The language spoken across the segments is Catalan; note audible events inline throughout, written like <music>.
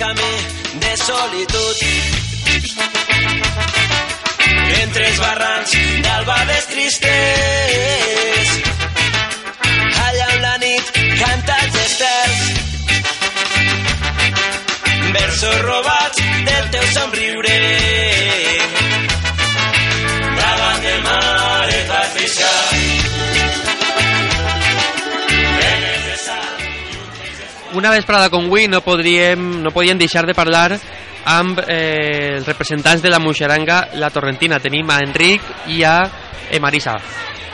camí de solitud. Entre els barrancs d'albades tristes, allà on la nit canta els estels, versos robats del teu somriure. Una vesprada com avui no podríem, no podíem deixar de parlar amb eh, els representants de la Muixeranga, la Torrentina. Tenim a Enric i a eh, Marisa.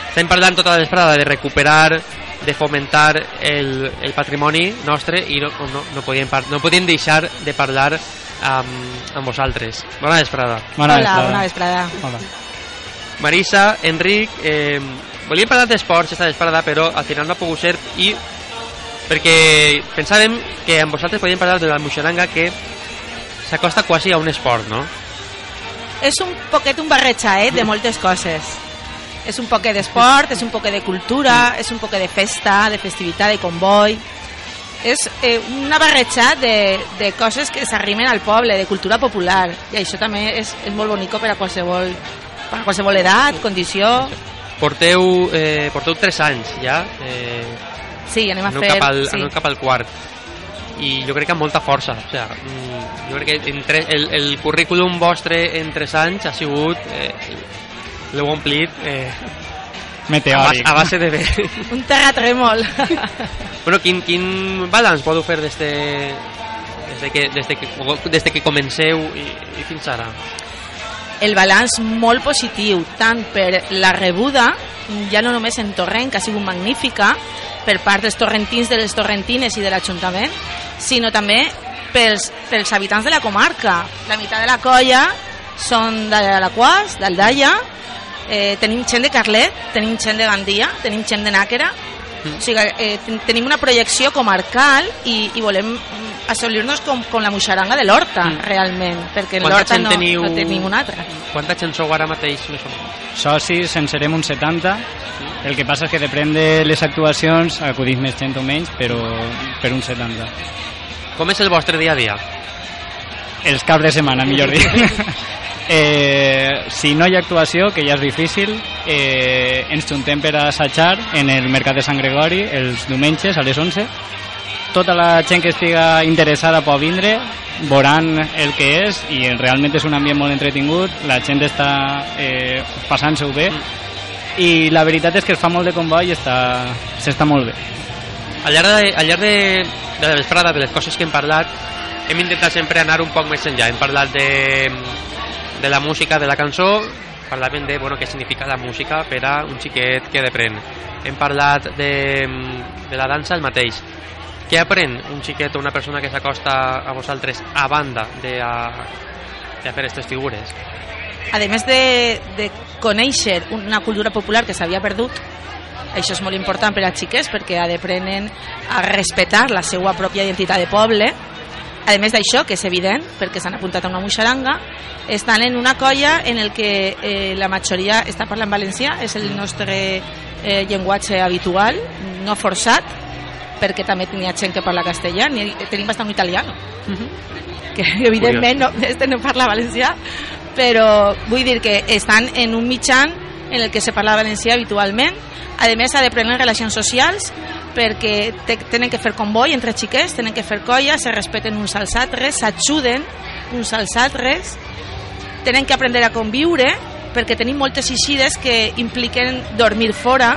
Estem parlant tota la vesprada de recuperar, de fomentar el, el patrimoni nostre i no, no, no, podíem, par no podíem deixar de parlar amb, amb vosaltres. Bona vesprada. Bona Hola, vesprada. bona vesprada. Hola. Marisa, Enric, eh, volíem parlar d'esports esta vesprada, però al final no ha pogut ser i perquè pensàvem que amb vosaltres podíem parlar de la Muixeranga que s'acosta quasi a un esport, no? És un poquet un barrejaet de moltes coses. És un poquet d'esport, és un poquet de cultura, és un poquet de festa, de festivitat, de comboi. És eh, una barreja de, de coses que s'arrimen al poble, de cultura popular. I això també és, és molt bonico per a qualsevol, per a qualsevol edat, condició. Porteu, eh, porteu 3 anys ja, eh, Sí, anem a aneu, fer... cap al, sí. aneu cap al quart i jo crec que amb molta força o sea, mm, jo crec que entre, el, el currículum vostre en 3 anys ha sigut eh, l'heu omplit eh, a, base, Meteòric. a base de bé <laughs> Un terratrèmol. <laughs> Bueno, quin, quin balanç podeu fer des de, des de, que, des de, que, des de que comenceu i, i fins ara? El balanç molt positiu, tant per la rebuda, ja no només en Torrent, que ha sigut magnífica, per part dels torrentins, de les torrentines i de l'Ajuntament, sinó també pels, pels habitants de la comarca. La meitat de la colla són de l'Aquàs, d'Aldaia, eh, tenim gent de Carlet, tenim gent de Gandia, tenim gent de Nàquera, o sigui, eh, ten- tenim una projecció comarcal i, i volem assolir-nos com, com la muixaranga de l'Horta, Mm. realment, perquè en l'Horta no, teniu? no té ninguna altra. Quanta gent sou ara mateix? Més o menys? Socis en serem uns 70. El que passa és que depèn de les actuacions, acudís més gent o menys, però per uns 70. Com és el vostre dia a dia? Els caps de setmana, millor dir. <laughs> eh, si no hi ha actuació, que ja és difícil, eh, ens juntem per assajar en el Mercat de Sant Gregori els diumenges a les 11. Tota la gent que estiga interessada pot vindre, veuran el que és i realment és un ambient molt entretingut, la gent està eh, passant-se-ho bé i la veritat és que es fa molt de comboi i està- s'està molt bé. Al llarg, de, al llarg de, de la vesprada, de les coses que hem parlat, hem intentat sempre anar un poc més enllà. Hem parlat de, de la música, de la cançó, parlàvem de bueno, què significa la música per a un xiquet que depèn. Hem parlat de, de la dansa el mateix. Què aprèn un xiquet o una persona que s'acosta a vosaltres a banda de, a, de fer aquestes figures? A més de, de conèixer una cultura popular que s'havia perdut, això és molt important per als xiquets perquè ha d'aprenen a respectar la seva pròpia identitat de poble. A més d'això, que és evident, perquè s'han apuntat a una muixaranga, estan en una colla en el que eh, la majoria està parlant valencià, és el nostre eh, llenguatge habitual, no forçat, perquè també tenia gent que parla castellà, ni, tenim bastant italiano, que evidentment no, este no parla valencià, però vull dir que estan en un mitjan en el que se parla valencià habitualment, a més ha de prendre relacions socials perquè te, tenen que fer comboi entre xiquets, tenen que fer colla, se respeten uns als altres, s'ajuden uns als altres, tenen que aprendre a conviure perquè tenim moltes eixides que impliquen dormir fora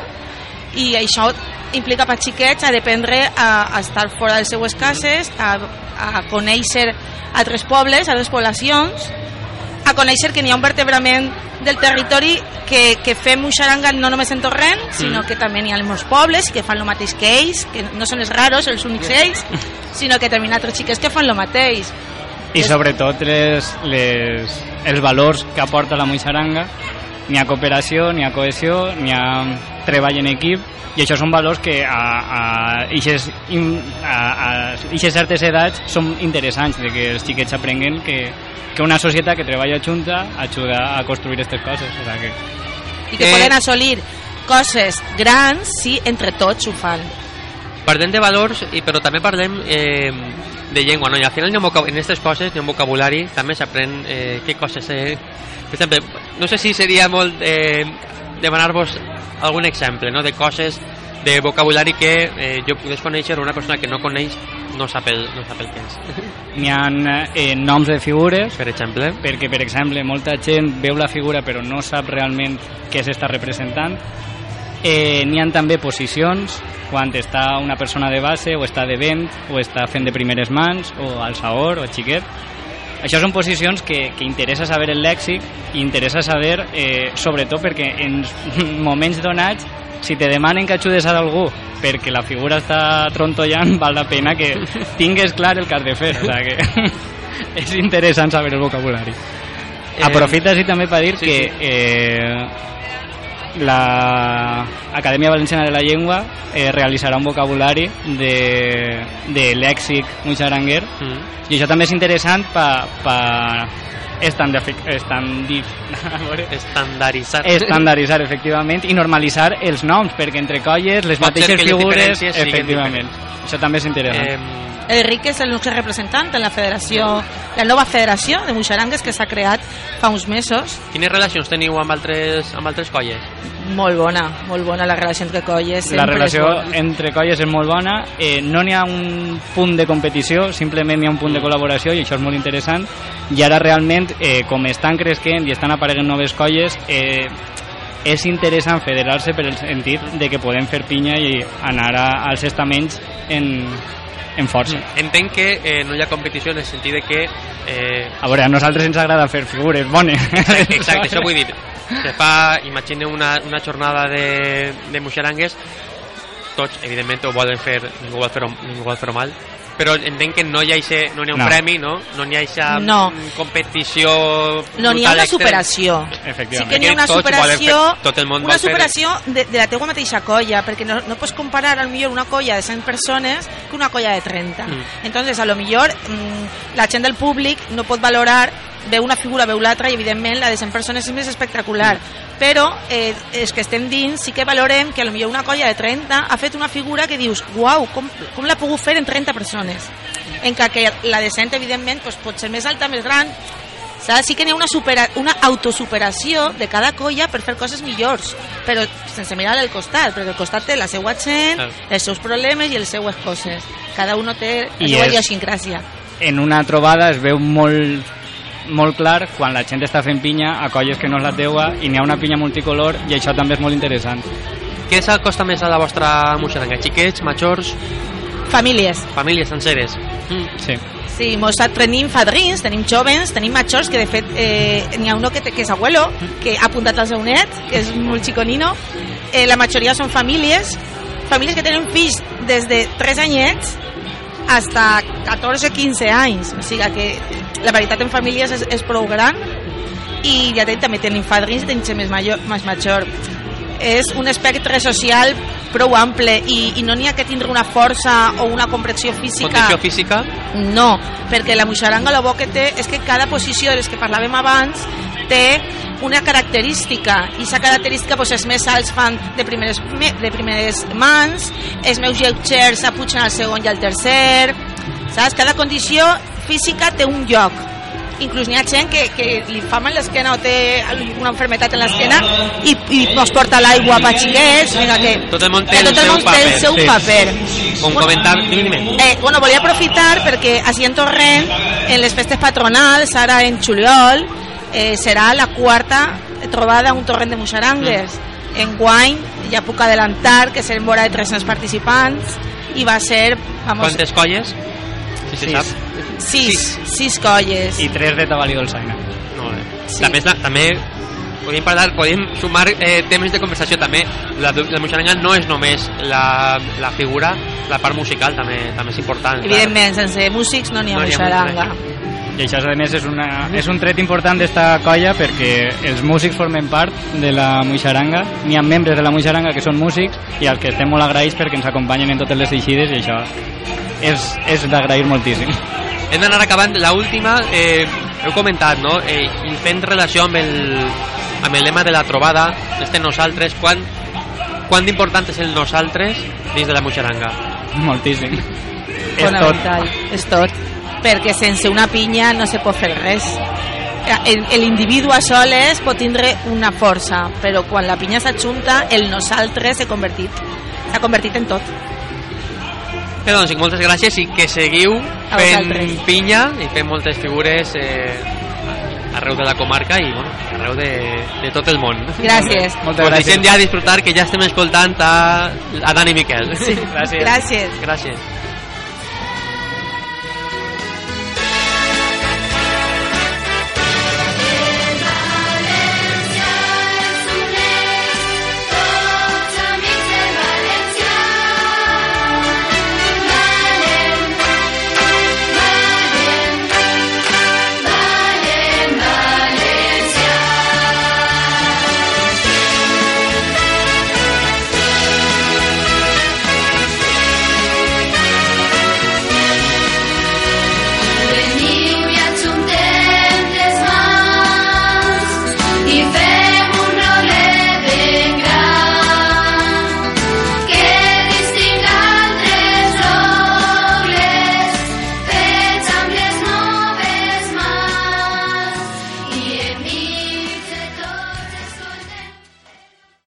i això implica per xiquets a dependre a, a estar fora de les seues cases, a, a conèixer altres pobles, altres poblacions, a conèixer que n'hi ha un vertebrament del territori que, que fem un xaranga no només en Torrent, sinó Mm. que també n'hi ha molts pobles que fan el mateix que ells, que no són els raros, els únics ells, sinó que també hi ha altres xiques que fan el mateix. I sobretot les, les, els valors que aporta la Moixaranga, n'hi ha cooperació, n'hi ha cohesió, n'hi ha treball en equip, i això són valors que a, a, ixes, in, a, a ixes certes edats són interessants, de que els xiquets aprenguen que, que una societat que treballa junta ajuda a construir aquestes coses. O sigui que I que Eh. poden assolir coses grans si entre tots ho fan. Parlem de valors, i, però també parlem eh, de llengua, no? I al final hi ha en aquestes coses hi ha un vocabulari, també s'aprèn eh, què coses... Eh, per exemple, no sé si seria molt eh, demanar-vos algun exemple, no?, de coses de vocabulari que eh, jo pogués conèixer una persona que no coneix no sap el, no sap el que és. N'hi ha eh, noms de figures, per exemple, perquè, per exemple, molta gent veu la figura però no sap realment què s'està representant. Eh, N'hi ha també posicions, quan està una persona de base, o està de vent, o està fent de primeres mans, o alçador, o xiquet. Això són posicions que, que interessa saber el lèxic i interessa saber, eh, sobretot perquè en <laughs> moments donats, si te demanen que ajudes a algú perquè la figura està trontollant, val la pena que <laughs> tingues clar el que has de fer. O sigui que <laughs> és interessant saber el vocabulari. Eh, Aprofita així també per dir sí, que eh, la Acadèmia Valenciana de la Llengua eh, realitzarà un vocabulari de, de lèxic muixaranguer mm, i això també és interessant per pa, estandi, estandi, <laughs> a veure, estandaritzar. estandarditzar efectivament i normalitzar els noms perquè entre colles les Pot mateixes les figures efectivament això també és interessant Eh, El Ric és el nostre representant en la federació, la nova federació de Muixarangues que s'ha creat fa uns mesos. quines relacions teniu amb altres, amb altres colles? Molt bona, molt bona la relació entre colles. la relació entre colles és molt bona eh, no n'hi ha un punt de competició simplement n'hi ha un punt de col·laboració i això és molt interessant i ara realment eh, com estan creixent i estan apareguent noves colles eh, és interessant federar-se per el sentit de que podem fer pinya i anar a, als estaments en, en força. Entenc que eh, no hi ha competició en el sentit de que eh, A veure, a nosaltres ens agrada fer figures bones. Exacte, <laughs> exacte, això vull dir. Se fa, imagine una, una jornada de, de muixerangues, tots, evidentment, ho volen fer, ningú vol fer-ho fer mal, però entenc que no hi ha, ixe, no hi ha un No. premi, no? No hi ha eixa No. competició... No, n'hi ha una superació. Sí que n'hi ha una superació, fer- tot el món una superació de, de la teua mateixa colla, perquè no, no pots comparar al millor una colla de 100 persones que una colla de 30. Mm. Entonces, a lo millor mm, la gent del públic no pot valorar veu una figura, veu l'altra i evidentment la de 100 persones és més espectacular però eh, els que estem dins sí que valorem que millor una colla de 30 ha fet una figura que dius, uau, com, com l'ha pogut fer en 30 persones en què que la de 100 evidentment doncs, pot ser més alta, més gran Saps? Sí que n'hi ha una, supera, una autosuperació de cada colla per fer coses millors, però sense mirar al costat, perquè el costat té la seva gent, els seus problemes i les seues coses. Cada un té la I seva és- idiosincràsia. en una trobada es veu molt molt clar quan la gent està fent pinya a colles que no és la teua i n'hi ha una pinya multicolor i això també és molt interessant. Què s'acosta més a la vostra muixeranga? Xiquets, majors, Famílies. famílies senceres? Mm. Sí. Sí, mos tenim fadrins, tenim jovens, tenim majors, que de fet eh, n'hi ha uno que, que és abuelo, que ha apuntat al seu net, que és molt xiconino. Eh, la majoria són famílies, famílies que tenen fills des de 3 anyets hasta 14 15 anys. O sigui que la veritat en famílies és, és prou gran i ja tenim, també tenim fadrins i tenim més, major, més major. És un espectre social prou ample i, i no n'hi ha que tindre una força o una comprensió física Condició física? no, perquè la muixaranga el bo que té és que cada posició de les que parlàvem abans té una característica i aquesta característica doncs, els més alts fan de primeres, me- de primeres mans els meus lleugers apugen al segon i al tercer saps? cada condició física té un lloc inclús n'hi ha gent que, que li fa mal l'esquena o té una enfermetat en l'esquena i, i mos porta l'aigua per xiquets o sigui que, Tot el món té el tot el seu té el paper. seu Sí. paper Un Bueno, dime. Eh, bueno, volia aprofitar perquè així en Torrent, en les festes patronals, ara en juliol, eh, serà la quarta trobada a un torrent de Muixarangues. En guany ja puc adelantar que serem vora de 300 participants i va ser, vamos, Quantes colles? Si se Sis. sap. sis, sis colles. I tres de Tabalí Dolçaina. Molt bé. Sí. També, la- també podem parlar, podem sumar eh, temes de conversació també. La, la muixaranga no és només la, la figura, la part musical també, també és important. clar. Evidentment, sense músics no n'hi ha No Muixaranga. I això, a més, és, una, és un tret important d'esta colla perquè els músics formen part de la Muixaranga. N'hi ha membres de la Muixaranga que són músics i als que estem molt agraïts perquè ens acompanyen en totes les eixides i això és, és d'agrair moltíssim. Hem d'anar acabant. La última, eh, heu comentat, no? Eh, i fent relació amb el, amb el lema de la trobada, este nosaltres, quan, quan d'important és el nosaltres dins de la muixaranga? Moltíssim. És fonamental, és tot. Perquè sense una pinya no se pot fer res. El- L'individu a soles pot tindre una força, però quan la pinya s'ajunta, el nosaltres s'ha convertit, s'ha convertit en tot. Bé, doncs, moltes gràcies i que seguiu fent pinya i fent moltes figures eh, arreu de la comarca i bueno, arreu de, de tot el món. Gràcies. Moltes Us gràcies. deixem ja disfrutar que ja estem escoltant a, a Dani Miquel. Sí. <laughs> Gràcies. Gràcies. Gràcies.